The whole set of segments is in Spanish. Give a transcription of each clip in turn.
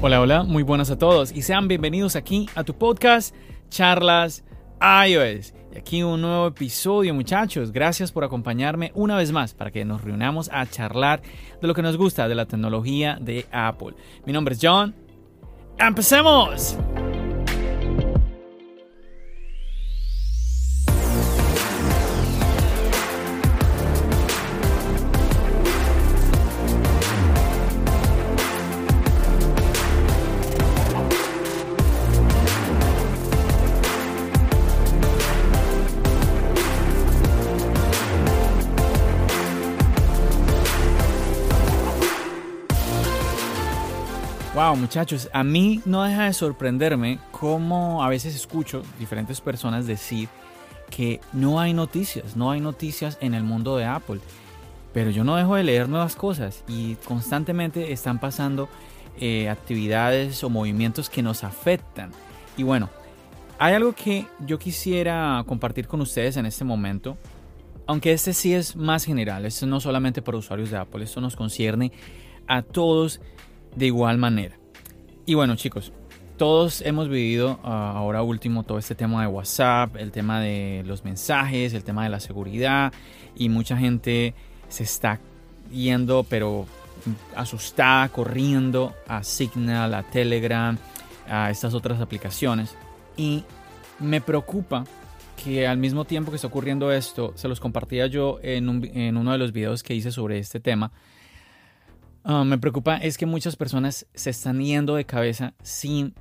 Hola, hola, muy buenas a todos y sean bienvenidos aquí a tu podcast Charlas iOS. Y aquí un nuevo episodio, muchachos. Gracias por acompañarme una vez más para que nos reunamos a charlar de lo que nos gusta de la tecnología de Apple. Mi nombre es John. ¡Empecemos! Muchachos, a mí no deja de sorprenderme cómo a veces escucho diferentes personas decir que no hay noticias, no hay noticias en el mundo de Apple. Pero yo no dejo de leer nuevas cosas y constantemente están pasando eh, actividades o movimientos que nos afectan. Y bueno, hay algo que yo quisiera compartir con ustedes en este momento, aunque este sí es más general, esto no solamente para usuarios de Apple, esto nos concierne a todos de igual manera. Y bueno chicos, todos hemos vivido ah, ahora último todo este tema de WhatsApp, el tema de los mensajes, el tema de la seguridad y mucha gente se está yendo pero asustada, corriendo a Signal, a Telegram, a estas otras aplicaciones. Y me preocupa que al mismo tiempo que está ocurriendo esto, se los compartía yo en, en uno de los videos que hice sobre este tema, Ah, me preocupa es que muchas personas se están yendo de cabeza sin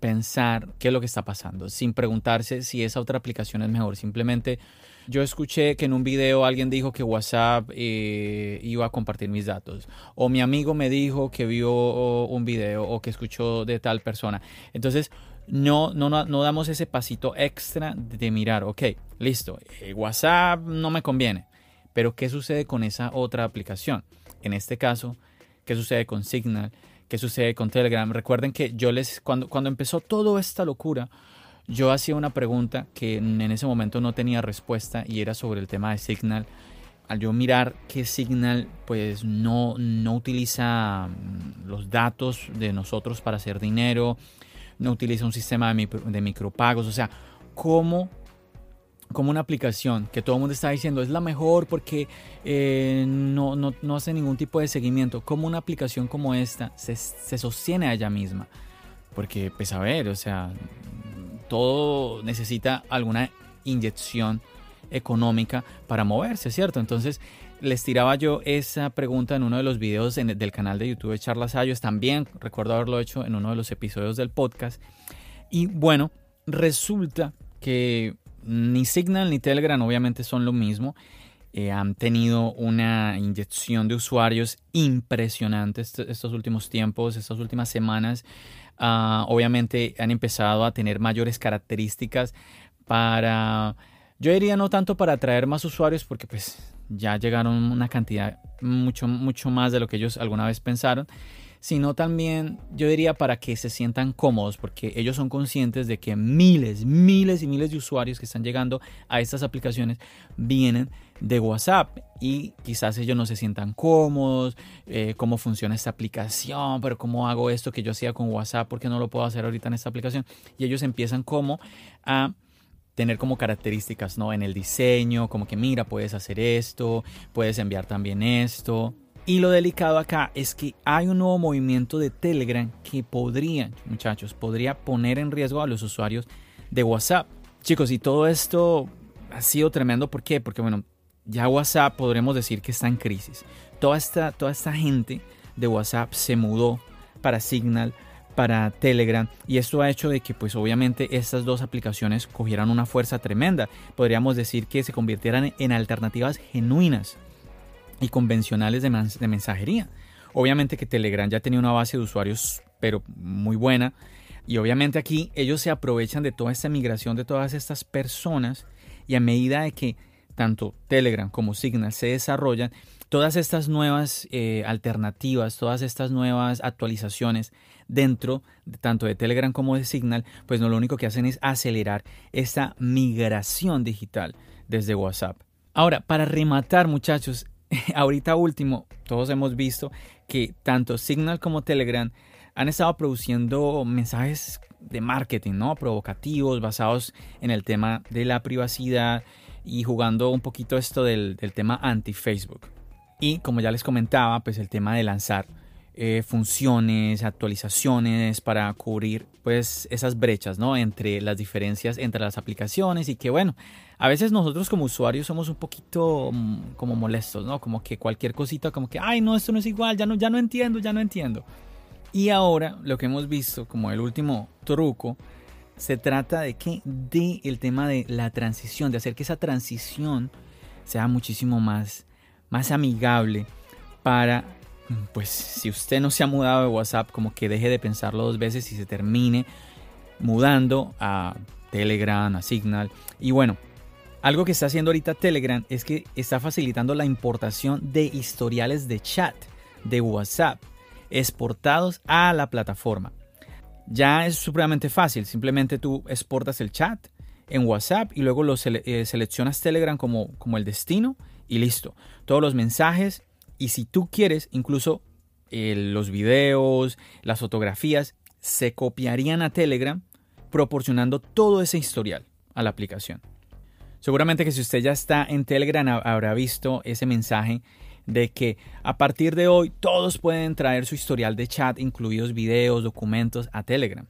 pensar qué es lo que está pasando, sin preguntarse si esa otra aplicación es mejor. Simplemente yo escuché que en un video alguien dijo que WhatsApp eh, iba a compartir mis datos. O mi amigo me dijo que vio un video o que escuchó de tal persona. Entonces, no, no, no, damos ese pasito extra de mirar, ok, listo, eh, WhatsApp no me conviene. Pero ¿qué sucede con esa otra aplicación? En este caso, qué sucede con Signal, qué sucede con Telegram. Recuerden que yo les, cuando, cuando empezó toda esta locura, yo hacía una pregunta que en ese momento no tenía respuesta y era sobre el tema de Signal. Al yo mirar que Signal pues no, no utiliza mm, los datos de nosotros para hacer dinero, no utiliza un sistema de, micropagos, o sea, ¿cómo como una aplicación que todo el mundo está diciendo es la mejor porque eh, no, no, hace ningún tipo de seguimiento, como una aplicación como esta se, sostiene a ella misma. Porque, pues a ver, o sea, todo necesita alguna inyección económica para moverse, ¿cierto? Entonces, les tiraba yo esa pregunta en uno de los videos del canal de YouTube de Charlas Ayos. También recuerdo haberlo hecho en uno de los episodios del podcast. Y bueno, resulta que ni Signal ni Telegram obviamente son lo mismo. Eh, han tenido una inyección de usuarios impresionante estos últimos tiempos, estas últimas semanas. Ah, obviamente han empezado a tener mayores características para, yo diría no tanto para atraer más usuarios, porque pues ya llegaron una cantidad mucho, mucho más de lo que ellos alguna vez pensaron, sino también yo diría para que se sientan cómodos, porque ellos son conscientes de que miles, miles y miles de usuarios que están llegando a estas aplicaciones vienen de WhatsApp y quizás ellos no se sientan cómodos, eh, cómo funciona esta aplicación, pero cómo hago esto que yo hacía con WhatsApp, porque no lo puedo hacer ahorita en esta aplicación. Y ellos empiezan como a tener como características, ¿no? En el diseño, como que mira, puedes hacer esto, puedes enviar también esto. Y lo delicado acá es que hay un nuevo movimiento de Telegram que podría, muchachos, podría poner en riesgo a los usuarios de WhatsApp. Chicos, y todo esto ha sido tremendo. ¿Por qué? Porque, bueno, ya WhatsApp podremos decir que está en crisis. Toda esta, toda esta gente de WhatsApp se mudó para Signal, para Telegram y esto ha hecho de que pues obviamente estas dos aplicaciones cogieran una fuerza tremenda. Podríamos decir que se convirtieran en alternativas genuinas y convencionales de, mensajería. Obviamente que Telegram ya tenía una base de usuarios, pero muy buena. Y obviamente aquí ellos se aprovechan de toda esta migración de todas estas personas y a medida de que tanto Telegram como Signal se desarrollan, todas estas nuevas eh, alternativas, todas estas nuevas actualizaciones dentro de, tanto de Telegram como de Signal, pues no lo único que hacen es acelerar esta migración digital desde WhatsApp. Ahora, para rematar muchachos, ahorita último, todos hemos visto que tanto Signal como Telegram han estado produciendo mensajes de marketing, ¿no? Provocativos, basados en el tema de la privacidad y jugando un poquito esto del, tema anti-Facebook. Y como ya les comentaba, pues el tema de lanzar eh, funciones, actualizaciones para cubrir pues esas brechas, ¿no? Entre las diferencias entre las aplicaciones y que bueno, a veces nosotros como usuarios somos un poquito mm, como molestos, ¿no? Como que cualquier cosita como que, ay, no, esto no es igual, ya no, ya no entiendo, ya no entiendo. Y ahora lo que hemos visto como el último truco se trata de que de el tema de la transición, de hacer que esa transición sea muchísimo más más amigable para pues si usted no se ha mudado de WhatsApp, como que deje de pensarlo dos veces y se termine mudando a Telegram, a Signal. Y bueno, algo que está haciendo ahorita Telegram es que está facilitando la importación de historiales de chat de WhatsApp exportados a la plataforma. Ya es supremamente fácil, simplemente tú exportas el chat en WhatsApp y luego lo eh, seleccionas Telegram como, como el destino y listo. Todos los mensajes y si tú quieres, incluso eh, los videos, las fotografías, se copiarían a Telegram proporcionando todo ese historial a la aplicación. Seguramente que si usted ya está en Telegram habrá visto ese mensaje de que a partir de hoy todos pueden traer su historial de chat, incluidos videos, documentos, a Telegram.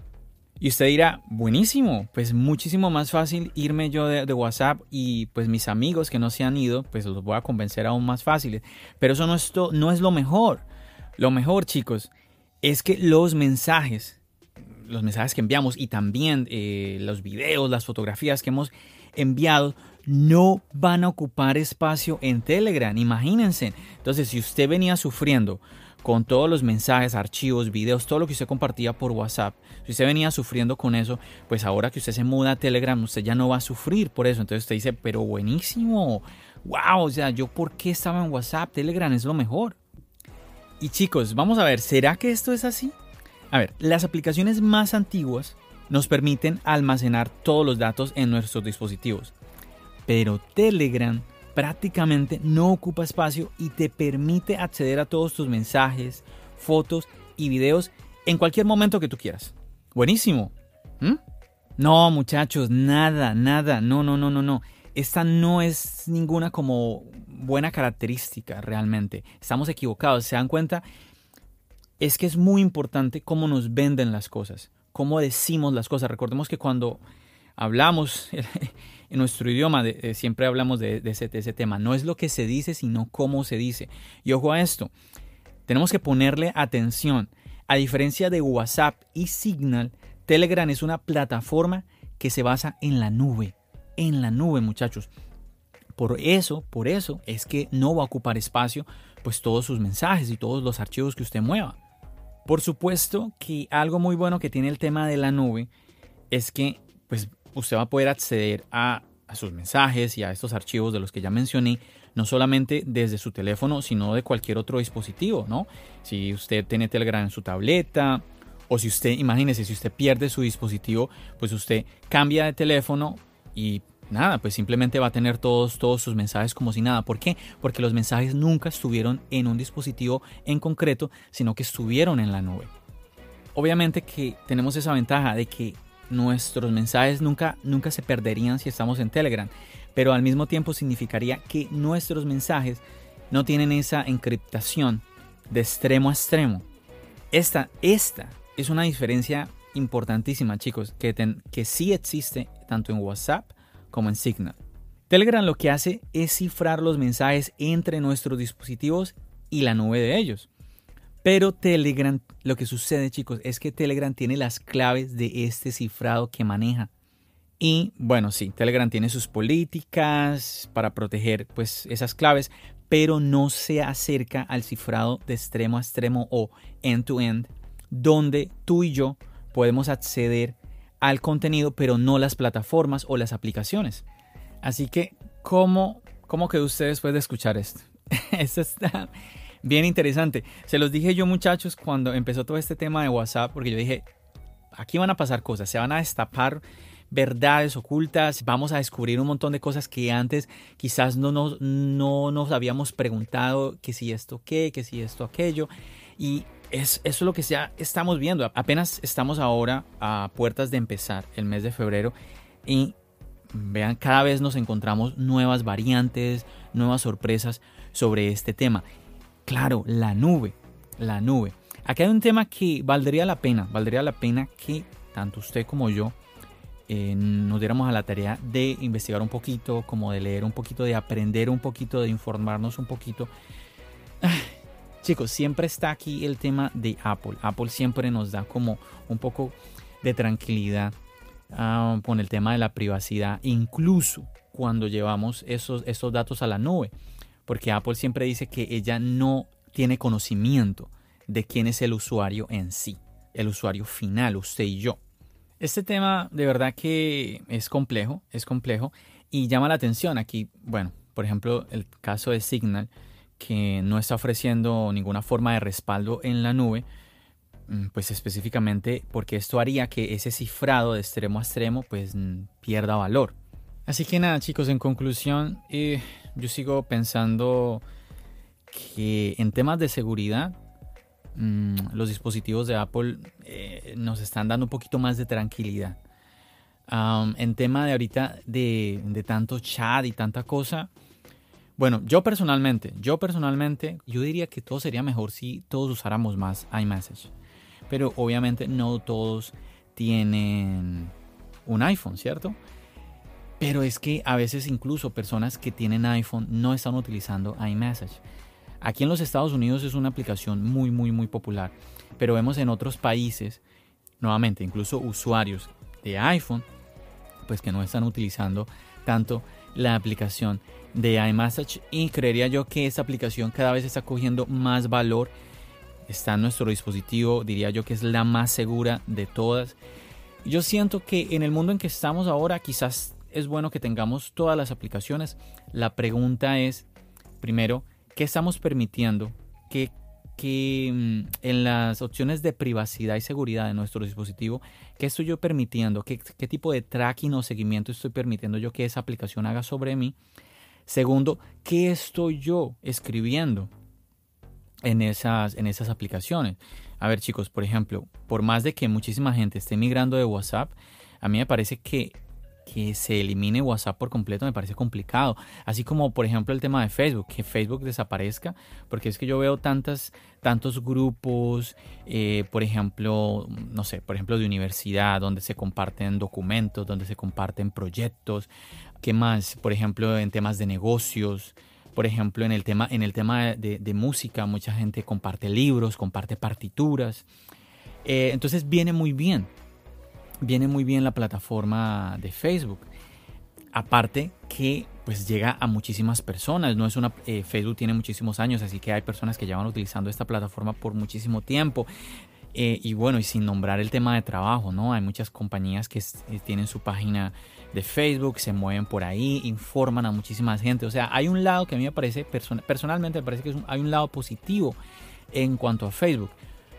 Y usted dirá, buenísimo, pues muchísimo más fácil irme yo de, WhatsApp y pues mis amigos que no se han ido, pues los voy a convencer aún más fáciles. Pero eso no es, lo mejor. Lo mejor, chicos, es que los mensajes, los mensajes que enviamos y también eh, los videos, las fotografías que hemos enviado, no van a ocupar espacio en Telegram. Imagínense. Entonces, si usted venía sufriendo con todos los mensajes, archivos, videos, todo lo que usted compartía por WhatsApp, si usted venía sufriendo con eso, pues ahora que usted se muda a Telegram, usted ya no va a sufrir por eso. Entonces usted dice, pero buenísimo, wow, o sea, yo por qué estaba en WhatsApp, Telegram es lo mejor. Y chicos, vamos a ver, ¿será que esto es así? A ver, las aplicaciones más antiguas nos permiten almacenar todos los datos en nuestros dispositivos. Pero Telegram prácticamente no ocupa espacio y te permite acceder a todos tus mensajes, fotos y videos en cualquier momento que tú quieras. Buenísimo. ¿Mm? No, muchachos, nada, nada. No, no, no, no, no. Esta no es ninguna como buena característica realmente. Estamos equivocados. ¿Se dan cuenta? Es que es muy importante cómo nos venden las cosas, cómo decimos las cosas. Recordemos que cuando hablamos en nuestro idioma, siempre hablamos de, ese, tema. No es lo que se dice, sino cómo se dice. Y ojo a esto, tenemos que ponerle atención. A diferencia de WhatsApp y Signal, Telegram es una plataforma que se basa en la nube. En la nube, muchachos. Por eso, por eso es que no va a ocupar espacio pues todos sus mensajes y todos los archivos que usted mueva. Por supuesto que algo muy bueno que tiene el tema de la nube es que pues usted va a poder acceder a, sus mensajes y a estos archivos de los que ya mencioné, no solamente desde su teléfono, sino de cualquier otro dispositivo, ¿no? Si usted tiene Telegram en su tableta, o si usted, imagínese, si usted pierde su dispositivo, pues usted cambia de teléfono y nada, pues simplemente va a tener todos, todos sus mensajes como si nada. ¿Por qué? Porque los mensajes nunca estuvieron en un dispositivo en concreto, sino que estuvieron en la nube. Obviamente que tenemos esa ventaja de que nuestros mensajes nunca, nunca se perderían si estamos en Telegram, pero al mismo tiempo significaría que nuestros mensajes no tienen esa encriptación de extremo a extremo. Esta, esta es una diferencia importantísima, chicos, que, que sí existe tanto en WhatsApp como en Signal. Telegram lo que hace es cifrar los mensajes entre nuestros dispositivos y la nube de ellos. Pero Telegram, lo que sucede chicos, es que Telegram tiene las claves de este cifrado que maneja. Y bueno, sí, Telegram tiene sus políticas para proteger pues esas claves, pero no se acerca al cifrado de extremo a extremo o end-to-end, donde tú y yo podemos acceder al contenido, pero no las plataformas o las aplicaciones. Así que, ¿cómo, cómo quedó usted después de escuchar esto? esto está bien interesante. Se los dije yo muchachos cuando empezó todo este tema de WhatsApp, porque yo dije, aquí van a pasar cosas, se van a destapar verdades ocultas, vamos a descubrir un montón de cosas que antes quizás no nos, no nos habíamos preguntado que si esto qué, que si esto aquello. Y es, eso es lo que ya estamos viendo. Apenas estamos ahora a puertas de empezar el mes de febrero y vean, cada vez nos encontramos nuevas variantes, nuevas sorpresas sobre este tema. Claro, la nube, la nube. Aquí hay un tema que valdría la pena, valdría la pena que tanto usted como yo eh, nos diéramos a la tarea de investigar un poquito, como de leer un poquito, de aprender un poquito, de informarnos un poquito. Chicos, siempre está aquí el tema de Apple. Apple siempre nos da como un poco de tranquilidad ah, con el tema de la privacidad, incluso cuando llevamos esos, esos datos a la nube. Porque Apple siempre dice que ella no tiene conocimiento de quién es el usuario en sí, el usuario final, usted y yo. Este tema de verdad que es complejo, es complejo y llama la atención aquí, bueno, por ejemplo, el caso de Signal, que no está ofreciendo ninguna forma de respaldo en la nube, mm, pues específicamente porque esto haría que ese cifrado de extremo a extremo pues mm, pierda valor. Así que nada chicos, en conclusión, eh, yo sigo pensando que en temas de seguridad Mm, los dispositivos de Apple eh, nos están dando un poquito más de tranquilidad. en tema de ahorita de, tanto chat y tanta cosa, bueno, yo personalmente, yo personalmente, yo diría que todo sería mejor si todos usáramos más iMessage. Pero obviamente no todos tienen un iPhone, ¿cierto? Pero es que a veces incluso personas que tienen iPhone no están utilizando iMessage. Aquí en los Estados Unidos es una aplicación muy, muy, muy popular, pero vemos en otros países, nuevamente, incluso usuarios de iPhone, pues que no están utilizando tanto la aplicación de iMessage y creería yo que esta aplicación cada vez está cogiendo más valor. Está en nuestro dispositivo, diría yo que es la más segura de todas. Yo siento que en el mundo en que estamos ahora quizás es bueno que tengamos todas las aplicaciones. La pregunta es, primero, ¿Qué estamos permitiendo? ¿Qué, mm, en las opciones de privacidad y seguridad de nuestro dispositivo, qué estoy yo permitiendo? ¿Qué, ¿Qué tipo de tracking o seguimiento estoy permitiendo yo que esa aplicación haga sobre mí? Segundo, ¿qué estoy yo escribiendo en esas, en esas aplicaciones? A ver chicos, por ejemplo, por más de que muchísima gente esté migrando de WhatsApp, a mí me parece que que se elimine WhatsApp por completo me parece complicado. Así como, por ejemplo, el tema de Facebook, que Facebook desaparezca, porque es que yo veo tantas, tantos grupos, eh, por ejemplo, no sé, por ejemplo, de universidad, donde se comparten documentos, donde se comparten proyectos. ¿Qué más? Por ejemplo, en temas de negocios. Por ejemplo, en el tema, en el tema de, música, mucha gente comparte libros, comparte partituras. Eh, entonces viene muy bien viene muy bien la plataforma de Facebook. Aparte que pues llega a muchísimas personas, no es una eh, Facebook tiene muchísimos años, así que hay personas que llevan utilizando esta plataforma por muchísimo tiempo. Eh, y bueno, y sin nombrar el tema de trabajo, ¿no? Hay muchas compañías que tienen su página de Facebook, se mueven por ahí, informan a muchísima gente. O sea, hay un lado que a mí me parece, personalmente me parece que hay un lado positivo en cuanto a Facebook.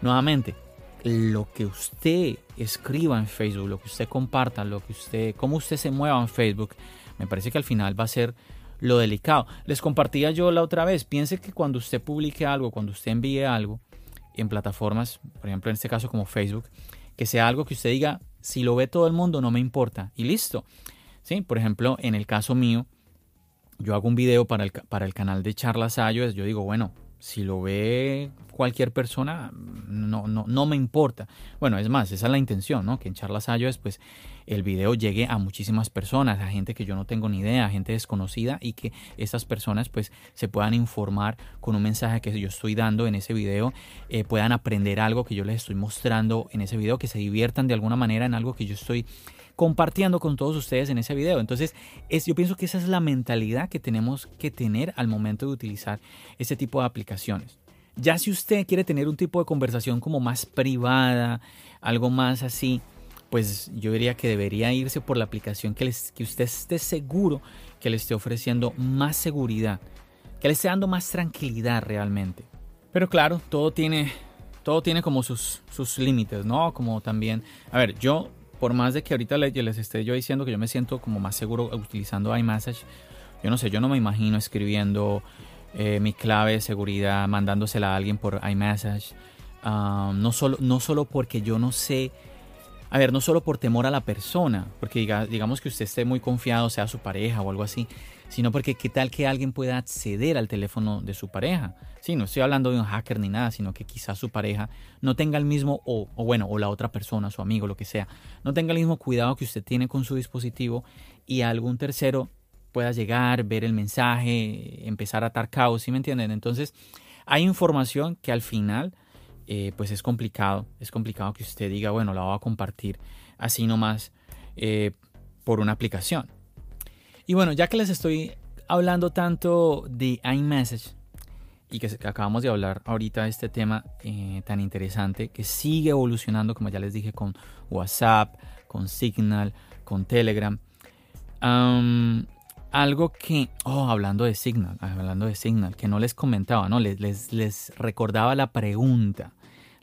Nuevamente, lo que usted escriba en Facebook, lo que usted comparta, lo que usted, cómo usted se mueva en Facebook, me parece que al final va a ser lo delicado. Les compartía yo la otra vez, piense que cuando usted publique algo, cuando usted envíe algo en plataformas, por ejemplo en este caso como Facebook, que sea algo que usted diga, si lo ve todo el mundo no me importa y listo. ¿Sí? Por ejemplo, en el caso mío, yo hago un video para el, para el canal de Charlas Ayos, yo digo, bueno, si lo ve cualquier persona, no, no, no me importa. Bueno, es más, esa es la intención, ¿no? Que en Charlas es pues el video llegue a muchísimas personas, a gente que yo no tengo ni idea, a gente desconocida y que esas personas pues se puedan informar con un mensaje que yo estoy dando en ese video, eh, puedan aprender algo que yo les estoy mostrando en ese video, que se diviertan de alguna manera en algo que yo estoy compartiendo con todos ustedes en ese video. Entonces, es, yo pienso que esa es la mentalidad que tenemos que tener al momento de utilizar este tipo de aplicaciones. Ya si usted quiere tener un tipo de conversación como más privada, algo más así, pues yo diría que debería irse por la aplicación que, les, que usted esté seguro que le esté ofreciendo más seguridad, que le esté dando más tranquilidad realmente. Pero claro, todo tiene, todo tiene como sus, sus límites, ¿no? Como también, a ver, yo por más de que ahorita les esté yo diciendo que yo me siento como más seguro utilizando iMessage, yo no sé, yo no me imagino escribiendo eh, mi clave de seguridad, mandándosela a alguien por iMessage, no, solo, no solo porque yo no sé, a ver, no solo por temor a la persona, porque digamos que usted esté muy confiado, sea su pareja o algo así, sino porque qué tal que alguien pueda acceder al teléfono de su pareja. Sí, no estoy hablando de un hacker ni nada, sino que quizás su pareja no tenga el mismo, o, bueno, o la otra persona, su amigo, lo que sea, no tenga el mismo cuidado que usted tiene con su dispositivo y algún tercero pueda llegar, ver el mensaje, empezar a atar caos, ¿sí me entienden? Entonces, hay información que al final, eh, pues es complicado, es complicado que usted diga, bueno, la voy a compartir así nomás eh, por una aplicación. Y bueno, ya que les estoy hablando tanto de iMessage y que acabamos de hablar ahorita de este tema eh, tan interesante que sigue evolucionando, como ya les dije, con WhatsApp, con Signal, con Telegram. algo que, oh, hablando de Signal, hablando de Signal, que no les comentaba, ¿no? Les, les, les recordaba la pregunta,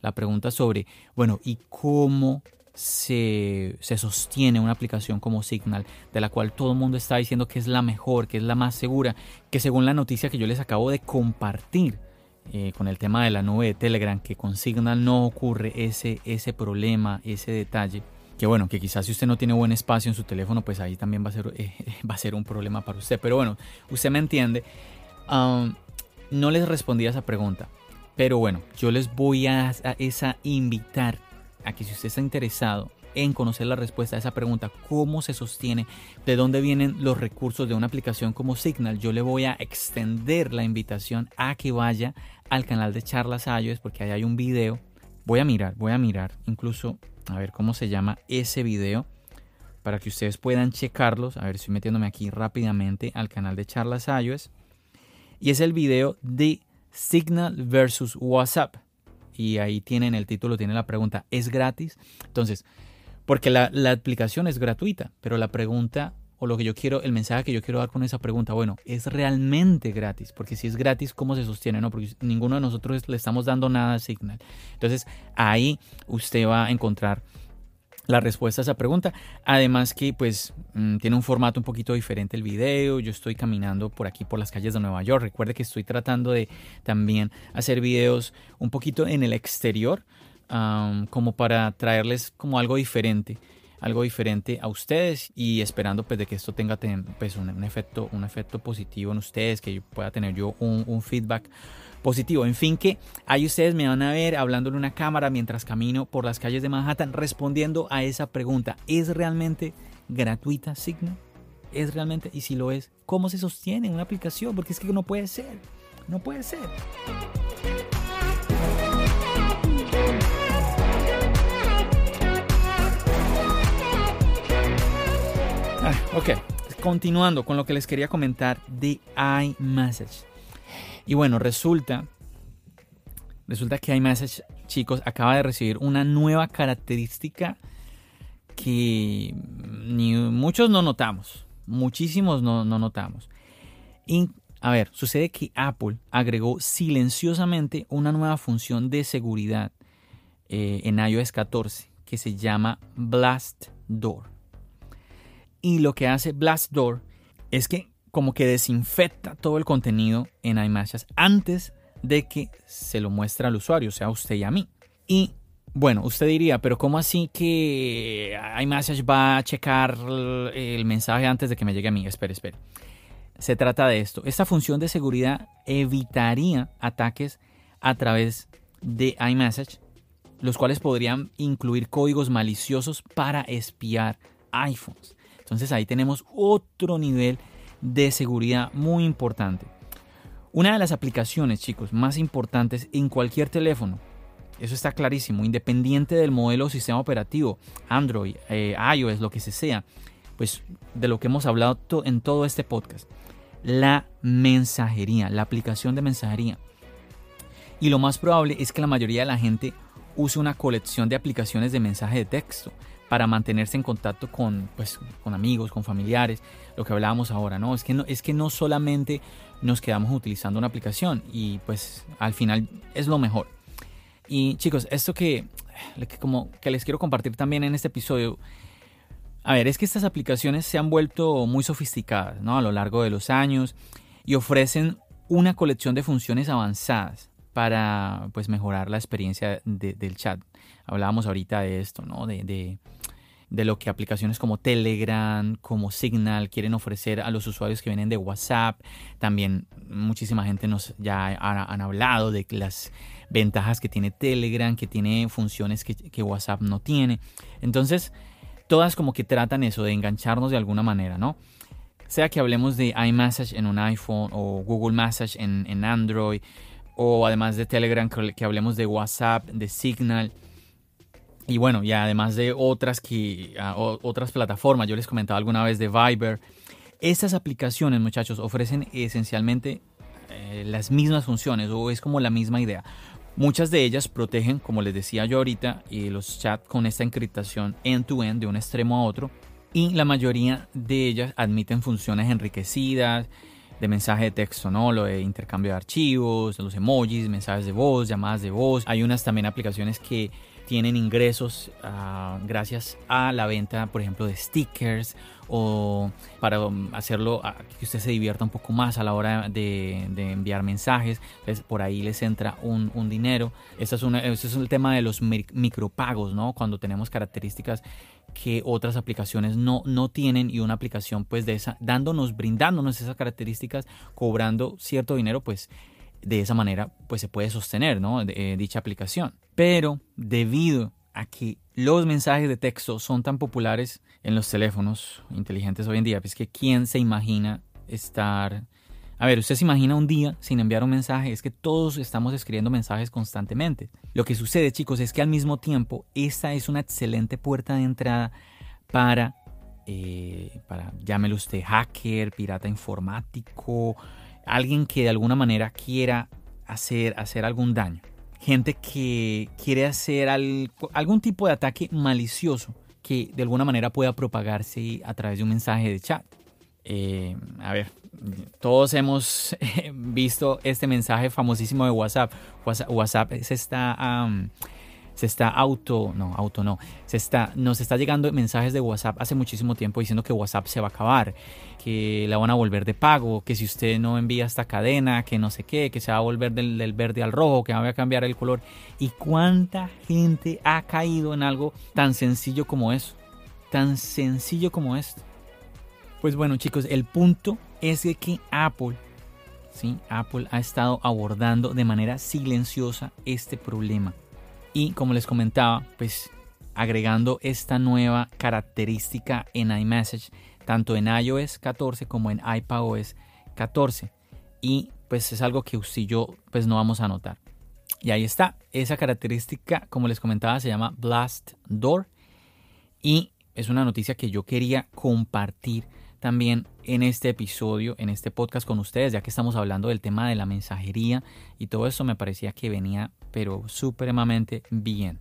la pregunta sobre, bueno, ¿y cómo se, sostiene una aplicación como Signal, de la cual todo el mundo está diciendo que es la mejor, que es la más segura, que según la noticia que yo les acabo de compartir eh, con el tema de la nube de Telegram, que con Signal no ocurre ese, ese problema, ese detalle. Que bueno, que quizás si usted no tiene buen espacio en su teléfono, pues ahí también va a ser, eh, va a ser un problema para usted. Pero bueno, usted me entiende. No les respondí a esa pregunta. Pero bueno, yo les voy a, a esa invitar a que si usted está interesado en conocer la respuesta a esa pregunta, cómo se sostiene, de dónde vienen los recursos de una aplicación como Signal, yo le voy a extender la invitación a que vaya al canal de Charlas iOS porque ahí hay un video. Voy a mirar, voy a mirar incluso a ver cómo se llama ese video para que ustedes puedan checarlos. A ver, estoy metiéndome aquí rápidamente al canal de Charlas iOS. Y es el video de Signal versus WhatsApp y ahí tienen el título, tiene la pregunta, ¿es gratis? Entonces, porque la, aplicación es gratuita, pero la pregunta o lo que yo quiero, el mensaje que yo quiero dar con esa pregunta, bueno, ¿es realmente gratis? Porque si es gratis, ¿cómo se sostiene? No, porque ninguno de nosotros le estamos dando nada a Signal. Entonces, ahí usted va a encontrar la respuesta a esa pregunta. Además que pues mm, tiene un formato un poquito diferente el video. Yo estoy caminando por aquí por las calles de Nueva York. Recuerde que estoy tratando de también hacer videos un poquito en el exterior como para traerles como algo diferente algo diferente a ustedes y esperando pues de que esto tenga pues, un, efecto un efecto positivo en ustedes que pueda tener yo un, un feedback positivo. En fin, que ahí ustedes me van a ver hablando en una cámara mientras camino por las calles de Manhattan respondiendo a esa pregunta. ¿Es realmente gratuita Signal? ¿Es realmente? Y si lo es, ¿cómo se sostiene una aplicación? Porque es que no puede ser. No puede ser. Ah, ok, continuando con lo que les quería comentar de iMessage. Y bueno, resulta, resulta que iMessage, chicos, acaba de recibir una nueva característica que ni muchos no notamos, muchísimos no, notamos. Y, a ver, sucede que Apple agregó silenciosamente una nueva función de seguridad eh, en iOS 14 que se llama Blast Door. Y lo que hace Blast Door es que como que desinfecta todo el contenido en iMessage antes de que se lo muestre al usuario, sea, a usted y a mí. Y bueno, usted diría, pero ¿cómo así que iMessage va a checar el mensaje antes de que me llegue a mí? Espere, espere. Se trata de esto. Esta función de seguridad evitaría ataques a través de iMessage, los cuales podrían incluir códigos maliciosos para espiar iPhones. Entonces ahí tenemos otro nivel de seguridad muy importante. Una de las aplicaciones, chicos, más importantes en cualquier teléfono, eso está clarísimo, independiente del modelo o sistema operativo, Android, eh, iOS, lo que sea, pues de lo que hemos hablado en todo este podcast, la mensajería, la aplicación de mensajería. Y lo más probable es que la mayoría de la gente use una colección de aplicaciones de mensaje de texto para mantenerse en contacto con, pues, con amigos, con familiares, lo que hablábamos ahora, ¿no? Es que no, es que no solamente nos quedamos utilizando una aplicación y pues al final es lo mejor. Y chicos, esto que, como que les quiero compartir también en este episodio, a ver, es que estas aplicaciones se han vuelto muy sofisticadas, ¿no? A lo largo de los años y ofrecen una colección de funciones avanzadas para pues mejorar la experiencia del chat. Hablábamos ahorita de esto, ¿no? De, lo que aplicaciones como Telegram, como Signal quieren ofrecer a los usuarios que vienen de WhatsApp. También muchísima gente nos ya han, hablado de las ventajas que tiene Telegram, que tiene funciones que, que WhatsApp no tiene. Entonces, todas como que tratan eso de engancharnos de alguna manera, ¿no? Sea que hablemos de iMessage en un iPhone o Google Message en, en Android o además de Telegram que, hablemos de WhatsApp, de Signal y bueno, y además de otras, que, ah, otras plataformas, yo les comentaba alguna vez de Viber. Estas aplicaciones, muchachos, ofrecen esencialmente eh, las mismas funciones o es como la misma idea. Muchas de ellas protegen, como les decía yo ahorita, y los chats con esta encriptación end-to-end -end, de un extremo a otro. Y la mayoría de ellas admiten funciones enriquecidas, de mensaje de texto, ¿no? Lo de intercambio de archivos, los emojis, mensajes de voz, llamadas de voz. Hay unas también aplicaciones que tienen ingresos ah, gracias a la venta, por ejemplo, de stickers o para um, hacerlo que usted se divierta un poco más a la hora de, enviar mensajes. por ahí les entra un, dinero. Este es, una, este es el tema de los micropagos, ¿no? Cuando tenemos características que otras aplicaciones no, no tienen y una aplicación pues de esa, dándonos, brindándonos esas características, cobrando cierto dinero, pues de esa manera pues se puede sostener ¿no? Eh, dicha aplicación. Pero debido a que los mensajes de texto son tan populares en los teléfonos inteligentes hoy en día, pues que quién se imagina estar a ver, usted se imagina un día sin enviar un mensaje, es que todos estamos escribiendo mensajes constantemente. Lo que sucede, chicos, es que al mismo tiempo esta es una excelente puerta de entrada para, eh, para llámelo usted, hacker, pirata informático, alguien que de alguna manera quiera hacer, hacer algún daño. Gente que quiere hacer algún tipo de ataque malicioso que de alguna manera pueda propagarse a través de un mensaje de chat. Eh, a ver, todos hemos visto este mensaje famosísimo de WhatsApp. WhatsApp se está, se está auto, no, auto no, se está, nos está llegando mensajes de WhatsApp hace muchísimo tiempo diciendo que WhatsApp se va a acabar, que la van a volver de pago, que si usted no envía esta cadena, que no sé qué, que se va a volver del, del verde al rojo, que va a cambiar el color. ¿Y cuánta gente ha caído en algo tan sencillo como eso? Tan sencillo como esto. Pues bueno chicos, el punto es que Apple, ¿sí? Apple ha estado abordando de manera silenciosa este problema. Y como les comentaba, pues agregando esta nueva característica en iMessage, tanto en iOS 14 como en iPadOS 14. Y pues es algo que usted y yo pues no vamos a notar. Y ahí está, esa característica, como les comentaba, se llama Blast Door. Y es una noticia que yo quería compartir también en este episodio, en este podcast con ustedes, ya que estamos hablando del tema de la mensajería y todo eso me parecía que venía, pero supremamente bien.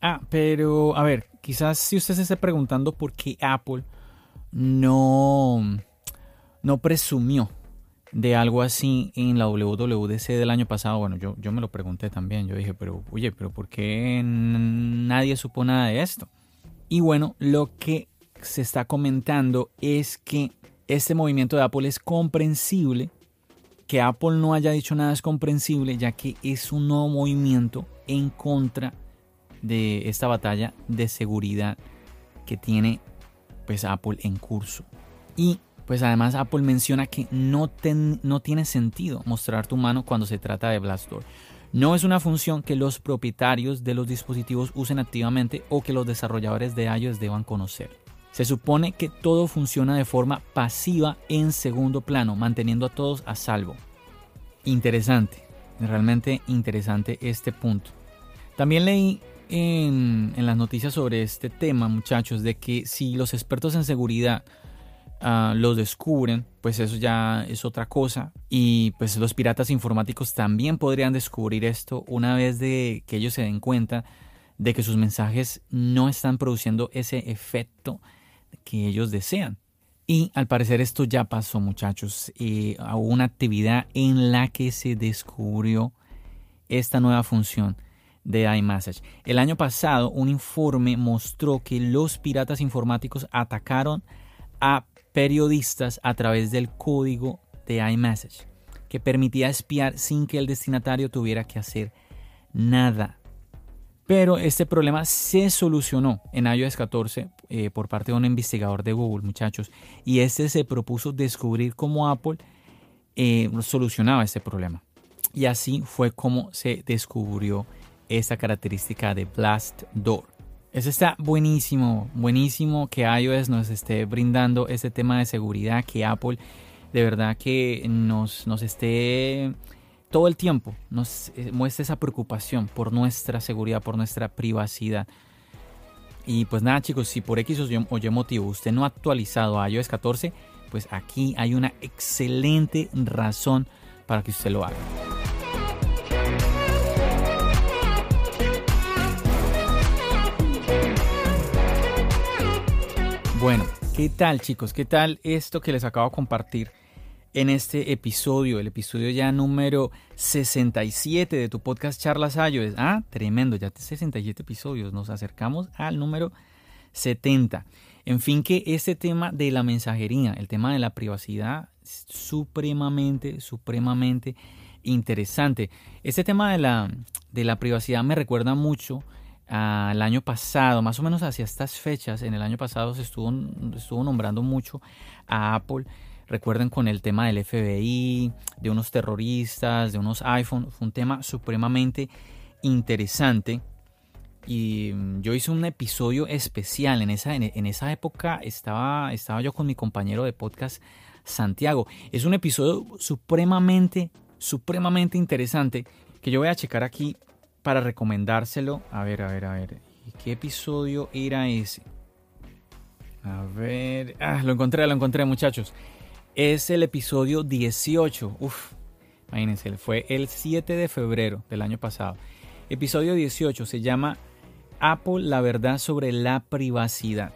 Ah, pero a ver, quizás si usted se esté preguntando por qué Apple no, no presumió de algo así en la WWDC del año pasado, bueno, yo, yo me lo pregunté también, yo dije, pero oye, pero ¿por qué nadie supo nada de esto? Y bueno, lo que se está comentando es que este movimiento de Apple es comprensible. Que Apple no haya dicho nada es comprensible, ya que es un nuevo movimiento en contra de esta batalla de seguridad que tiene pues Apple en curso. Y pues además Apple menciona que no, no tiene sentido mostrar tu mano cuando se trata de Blastdoor. No es una función que los propietarios de los dispositivos usen activamente o que los desarrolladores de iOS deban conocer. Se supone que todo funciona de forma pasiva en segundo plano, manteniendo a todos a salvo. Interesante, realmente interesante este punto. También leí en, las noticias sobre este tema, muchachos, de que si los expertos en seguridad uh, los descubren, pues eso ya es otra cosa. Y pues los piratas informáticos también podrían descubrir esto una vez que ellos se den cuenta de que sus mensajes no están produciendo ese efecto que ellos desean. Y al parecer esto ya pasó muchachos. Eh, hubo una actividad en la que se descubrió esta nueva función de iMessage. El año pasado un informe mostró que los piratas informáticos atacaron a periodistas a través del código de iMessage. que permitía espiar sin que el destinatario tuviera que hacer nada. Pero este problema se solucionó en iOS 14 eh, por parte de un investigador de Google, muchachos, y este se propuso descubrir cómo Apple eh, solucionaba este problema. Y así fue como se descubrió esta característica de Blast Door. Eso está buenísimo, buenísimo que iOS nos esté brindando este tema de seguridad, que Apple de verdad que nos, nos esté todo el tiempo, nos eh, muestre esa preocupación por nuestra seguridad, por nuestra privacidad. Y pues nada chicos, si por X o Y motivo usted no ha actualizado a iOS 14, pues aquí hay una excelente razón para que usted lo haga. Bueno, ¿qué tal chicos? ¿Qué tal esto que les acabo de compartir en este episodio? El episodio ya número 67 de tu podcast Charlas iOS. Ah, tremendo, ya 67 episodios. Nos acercamos al número 70. En fin, que este tema de la mensajería, el tema de la privacidad, es supremamente, supremamente interesante. Este tema de la, de la privacidad me recuerda mucho al año pasado, más o menos hacia estas fechas, en el año pasado se estuvo, estuvo nombrando mucho a Apple. Recuerden con el tema del FBI, de unos terroristas, de unos iPhone, fue un tema supremamente interesante. Y mm, yo hice un episodio especial. En esa, en, esa época estaba, estaba yo con mi compañero de podcast, Santiago. Es un episodio supremamente, supremamente interesante que yo voy a checar aquí para recomendárselo. A ver, a ver, a ver. ¿Qué episodio era ese? A ver. Ah, lo encontré, lo encontré, muchachos. Es el episodio 18. Uf, imagínense, fue el 7 de febrero del año pasado. Episodio 18 se llama Apple, la verdad sobre la privacidad.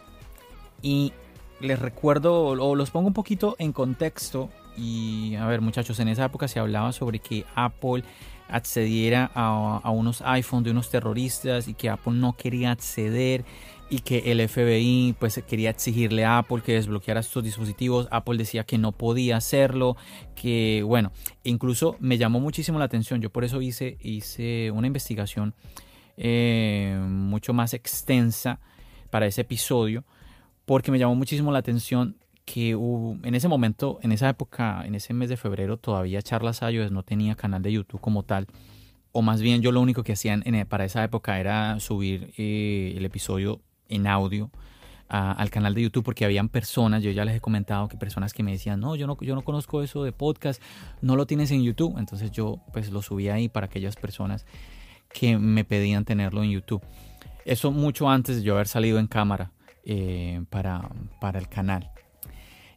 Y les recuerdo, o los pongo un poquito en contexto. Y a ver, muchachos, en esa época se hablaba sobre que Apple accediera a, unos iPhones de unos terroristas y que Apple no quería acceder y que el FBI pues quería exigirle a Apple que desbloqueara estos dispositivos. Apple decía que no podía hacerlo, que bueno, incluso me llamó muchísimo la atención. Yo por eso hice, hice una investigación eh, mucho más extensa para ese episodio, porque me llamó muchísimo la atención que en ese momento, en esa época, en ese mes de febrero, todavía Charlas iOS no tenía canal de YouTube como tal. O más bien yo lo único que hacían para esa época era subir eh, el episodio en audio al canal de YouTube porque habían personas, yo ya les he comentado que personas que me decían, no, yo no, yo no conozco eso de podcast, no lo tienes en YouTube. Entonces yo pues lo subí ahí para aquellas personas que me pedían tenerlo en YouTube. Eso mucho antes de yo haber salido en cámara eh, para, para el canal.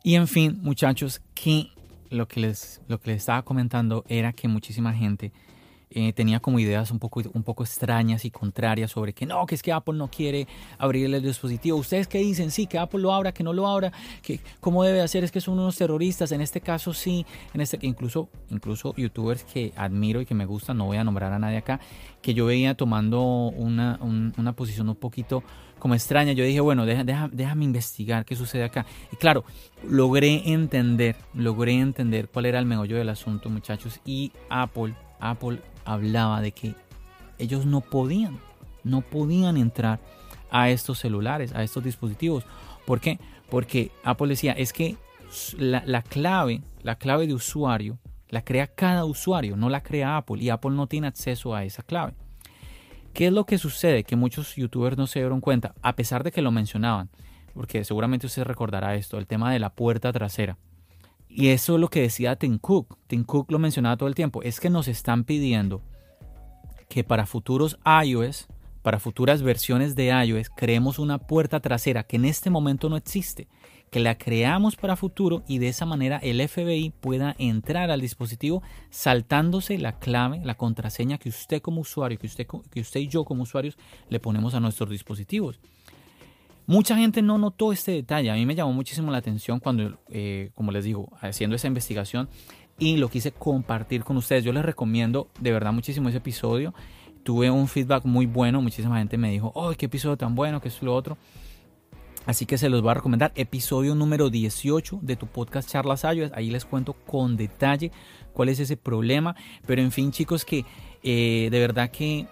Y en fin, muchachos, que lo que les, lo que les estaba comentando era que muchísima gente eh, tenía como ideas un poco, un poco extrañas y contrarias sobre que no, que es que Apple no quiere abrir el dispositivo. ¿Ustedes qué dicen? Sí, que Apple lo abra, que no lo abra, que cómo debe hacer, es que son unos terroristas. En este caso sí, en este incluso, incluso youtubers que admiro y que me gustan, no voy a nombrar a nadie acá, que yo veía tomando una, una posición un poquito como extraña. Yo dije, bueno, déjame investigar qué sucede acá. Y claro, logré entender, logré entender cuál era el meollo del asunto, muchachos. Y Apple, Apple hablaba de que ellos no podían, no podían entrar a estos celulares, a estos dispositivos. ¿Por qué? Porque Apple decía, es que la, la clave, la clave de usuario, la crea cada usuario, no la crea Apple. Y Apple no tiene acceso a esa clave. ¿Qué es lo que sucede? Que muchos youtubers no se dieron cuenta, a pesar de que lo mencionaban, porque seguramente usted recordará esto, el tema de la puerta trasera. Y eso es lo que decía Tim Cook. Tim Cook lo mencionaba todo el tiempo. Es que nos están pidiendo que para futuros iOS, para futuras versiones de iOS, creemos una puerta trasera que en este momento no existe que la creamos para futuro y de esa manera el FBI pueda entrar al dispositivo saltándose la clave, la contraseña que usted como usuario, que usted, que usted y yo como usuarios le ponemos a nuestros dispositivos. Mucha gente no notó este detalle. A mí me llamó muchísimo la atención cuando, eh, como les digo, haciendo esa investigación y lo quise compartir con ustedes. Yo les recomiendo de verdad muchísimo ese episodio. Tuve un feedback muy bueno. Muchísima gente me dijo, ¡oh, qué episodio tan bueno! que es lo otro? Así que se los voy a recomendar. Episodio número 18 de tu podcast Charlas iOS. Ahí les cuento con detalle cuál es ese problema. Pero en fin, chicos, que eh, de verdad que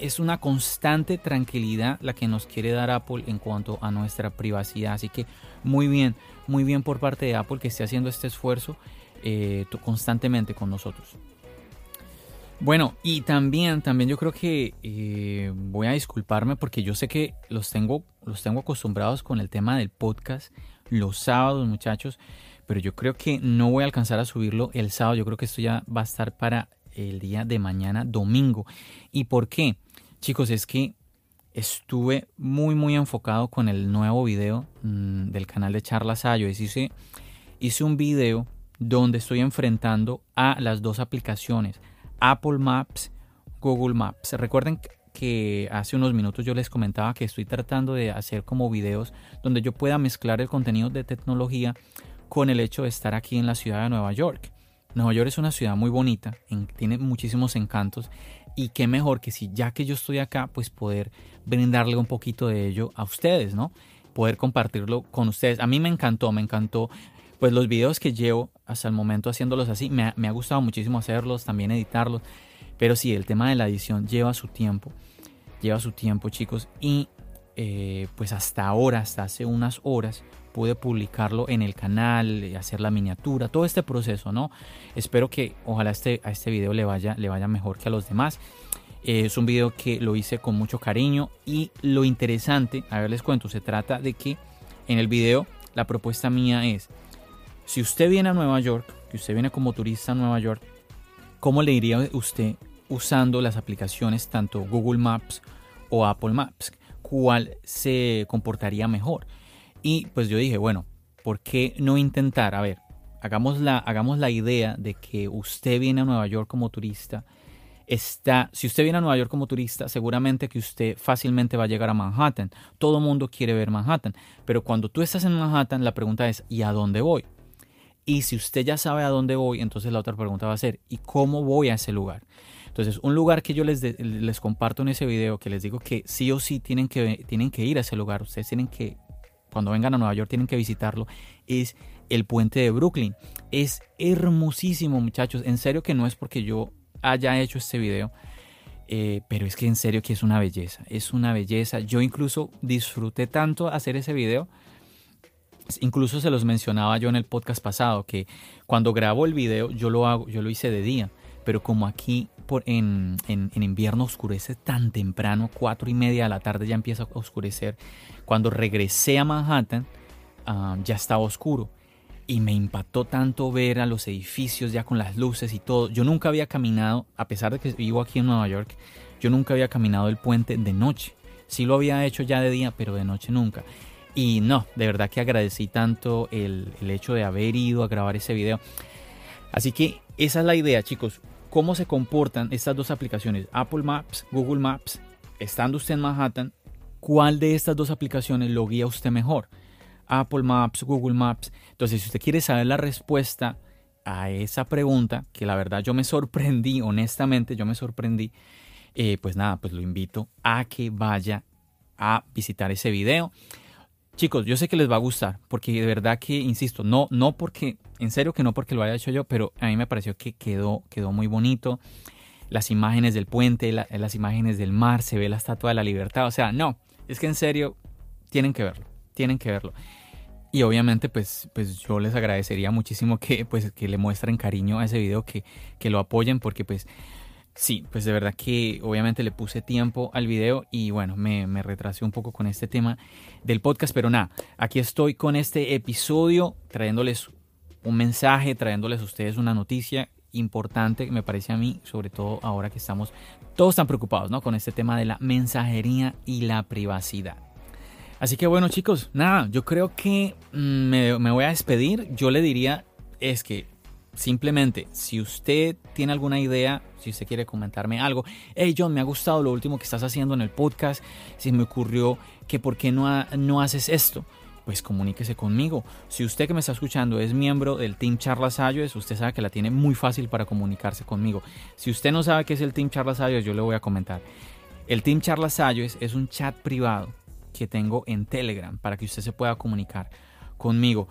es una constante tranquilidad la que nos quiere dar Apple en cuanto a nuestra privacidad. Así que muy bien, muy bien por parte de Apple que esté haciendo este esfuerzo eh, constantemente con nosotros. Bueno, y también, también yo creo que eh, voy a disculparme porque yo sé que los tengo, los tengo acostumbrados con el tema del podcast los sábados, muchachos, pero yo creo que no voy a alcanzar a subirlo el sábado. Yo creo que esto ya va a estar para el día de mañana, domingo. ¿Y por qué? Chicos, es que estuve muy, muy enfocado con el nuevo video mm, del canal de Charlas iOS. Hice, hice un video donde estoy enfrentando a las dos aplicaciones, Apple Maps, Google Maps. Recuerden que hace unos minutos yo les comentaba que estoy tratando de hacer como videos donde yo pueda mezclar el contenido de tecnología con el hecho de estar aquí en la ciudad de Nueva York. Nueva York es una ciudad muy bonita, tiene muchísimos encantos y qué mejor que si ya que yo estoy acá, pues poder brindarle un poquito de ello a ustedes, ¿no? Poder compartirlo con ustedes. A mí me encantó, me encantó. Pues los videos que llevo hasta el momento haciéndolos así, me ha, gustado muchísimo hacerlos, también editarlos. Pero sí, el tema de la edición lleva su tiempo. Lleva su tiempo, chicos. Y eh, pues hasta ahora, hasta hace unas horas, pude publicarlo en el canal, hacer la miniatura, todo este proceso, ¿no? Espero que ojalá este, a este video le vaya, le vaya mejor que a los demás. Eh, es un video que lo hice con mucho cariño y lo interesante, a ver les cuento, se trata de que en el video la propuesta mía es, si usted viene a Nueva York, que usted viene como turista a Nueva York, ¿cómo le iría usted usando las aplicaciones tanto Google Maps o Apple Maps? ¿Cuál se comportaría mejor? Y pues yo dije, bueno, ¿por qué no intentar? A ver, hagamos la, hagamos la idea de que usted viene a Nueva York como turista. Está, si usted viene a Nueva York como turista, seguramente que usted fácilmente va a llegar a Manhattan. Todo el mundo quiere ver Manhattan. Pero cuando tú estás en Manhattan, la pregunta es, ¿y a dónde voy? Y si usted ya sabe a dónde voy, entonces la otra pregunta va a ser, ¿y cómo voy a ese lugar? Entonces, un lugar que yo les, les comparto en ese video, que les digo que sí o sí tienen que, tienen que ir a ese lugar, ustedes tienen que cuando vengan a Nueva York tienen que visitarlo, es el puente de Brooklyn. Es hermosísimo, muchachos. En serio que no es porque yo haya hecho este video, eh, pero es que en serio que es una belleza. Es una belleza. Yo incluso disfruté tanto hacer ese video. Incluso se los mencionaba yo en el podcast pasado que cuando grabo el video yo lo hago, yo lo hice de día, pero como aquí en, en, invierno oscurece tan temprano, cuatro y media de la tarde ya empieza a oscurecer. Cuando regresé a Manhattan ah, ya estaba oscuro y me impactó tanto ver a los edificios ya con las luces y todo. Yo nunca había caminado, a pesar de que vivo aquí en Nueva York, yo nunca había caminado el puente de noche. Sí lo había hecho ya de día, pero de noche nunca. Y no, de verdad que agradecí tanto el, el hecho de haber ido a grabar ese video. Así que esa es la idea, chicos. ¿Cómo se comportan estas dos aplicaciones? Apple Maps, Google Maps. Estando usted en Manhattan, ¿cuál de estas dos aplicaciones lo guía usted mejor? Apple Maps, Google Maps. Entonces, si usted quiere saber la respuesta a esa pregunta, que la verdad yo me sorprendí, honestamente yo me sorprendí, eh, pues nada, pues lo invito a que vaya a visitar ese video. Chicos, yo sé que les va a gustar, porque de verdad que, insisto, no, no porque, en serio que no porque lo haya hecho yo, pero a mí me pareció que quedó, quedó muy bonito. Las imágenes del puente, las imágenes del mar, se ve la Estatua de la Libertad. O sea, no, es que en serio, tienen que verlo, tienen que verlo. Y obviamente, pues, pues yo les agradecería muchísimo que, pues, que le muestren cariño a ese video, que, que lo apoyen, porque pues Sí, pues de verdad que obviamente le puse tiempo al video y bueno, me, me, retrasé un poco con este tema del podcast, pero nada, aquí estoy con este episodio trayéndoles un mensaje, trayéndoles a ustedes una noticia importante, me parece a mí, sobre todo ahora que estamos todos tan preocupados, ¿no? Con este tema de la mensajería y la privacidad. Así que bueno chicos, nada, yo creo que mm, me, me voy a despedir. Yo le diría es que Simplemente, si usted tiene alguna idea, si usted quiere comentarme algo, hey John, me ha gustado lo último que estás haciendo en el podcast, si me ocurrió que por qué no, no haces esto, pues comuníquese conmigo. Si usted que me está escuchando es miembro del Team Charlas iOS, usted sabe que la tiene muy fácil para comunicarse conmigo. Si usted no sabe qué es el Team Charlas iOS, yo le voy a comentar. El Team Charlas iOS es un chat privado que tengo en Telegram para que usted se pueda comunicar conmigo.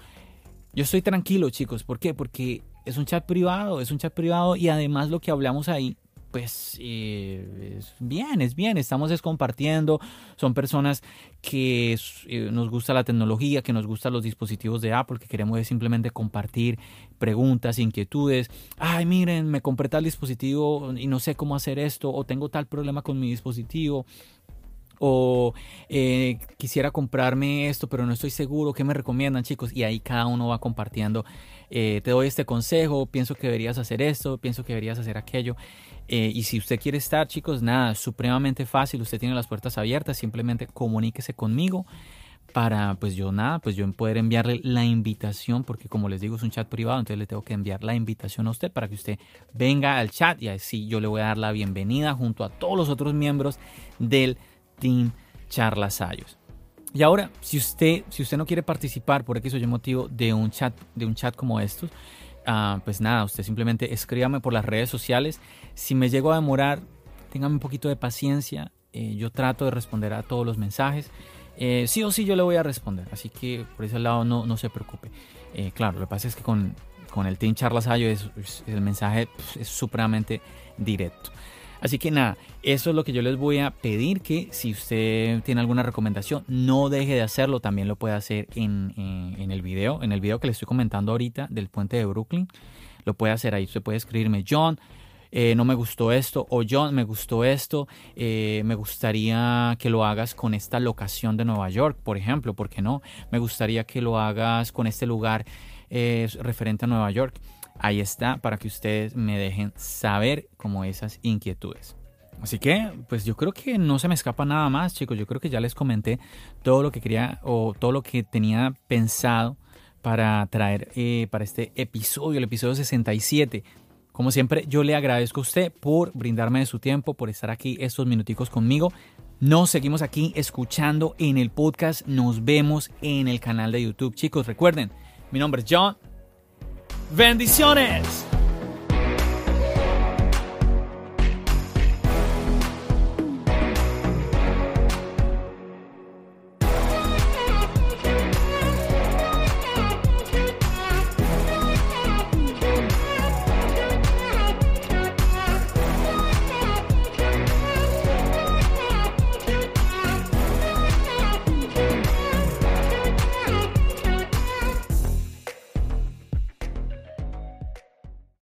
Yo estoy tranquilo, chicos. ¿Por qué? Porque es un chat privado, es un chat privado y además lo que hablamos ahí pues eh, es bien, es bien, estamos es compartiendo, son personas que eh, nos gusta la tecnología, que nos gustan los dispositivos de Apple, que queremos simplemente compartir preguntas, inquietudes, ay miren, me compré tal dispositivo y no sé cómo hacer esto, o tengo tal problema con mi dispositivo, o eh, quisiera comprarme esto, pero no estoy seguro, ¿qué me recomiendan chicos? Y ahí cada uno va compartiendo, te doy este consejo, pienso que deberías hacer esto, pienso que deberías hacer aquello. Eh, y si usted quiere estar, chicos, nada, supremamente fácil, usted tiene las puertas abiertas, simplemente comuníquese conmigo para, pues yo nada, pues yo poder enviarle la invitación, porque como les digo es un chat privado, entonces le tengo que enviar la invitación a usted para que usted venga al chat y así yo le voy a dar la bienvenida junto a todos los otros miembros del Team Charlas Ayos. Y ahora, si usted, si usted no quiere participar por X o Y motivo de un chat, de un chat como estos, Ah, pues nada, usted simplemente escríbame por las redes sociales. Si me llego a demorar, téngame un poquito de paciencia. Eh, yo trato de responder a todos los mensajes. Eh, sí o sí yo le voy a responder, así que por ese lado no, no se preocupe. Eh, claro, lo que pasa es que con, con el Team Charlas Ayo es, el mensaje pues, es supremamente directo. Así que nada, eso es lo que yo les voy a pedir que si usted tiene alguna recomendación, no deje de hacerlo, también lo puede hacer en, el video, en el video que le estoy comentando ahorita del puente de Brooklyn, lo puede hacer ahí, usted puede escribirme, John, eh, no me gustó esto, o John, me gustó esto, eh, me gustaría que lo hagas con esta locación de Nueva York, por ejemplo, ¿por qué no? Me gustaría que lo hagas con este lugar eh, referente a Nueva York ahí está para que ustedes me dejen saber como esas inquietudes. Así que, pues yo creo que no se me escapa nada más, chicos. Yo creo que ya les comenté todo lo que quería o todo lo que tenía pensado para traer eh, para este episodio, el episodio 67. Como siempre, yo le agradezco a usted por brindarme de su tiempo, por estar aquí estos minuticos conmigo. Nos seguimos aquí escuchando en el podcast. Nos vemos en el canal de YouTube. Chicos, recuerden, mi nombre es John Bendiciones.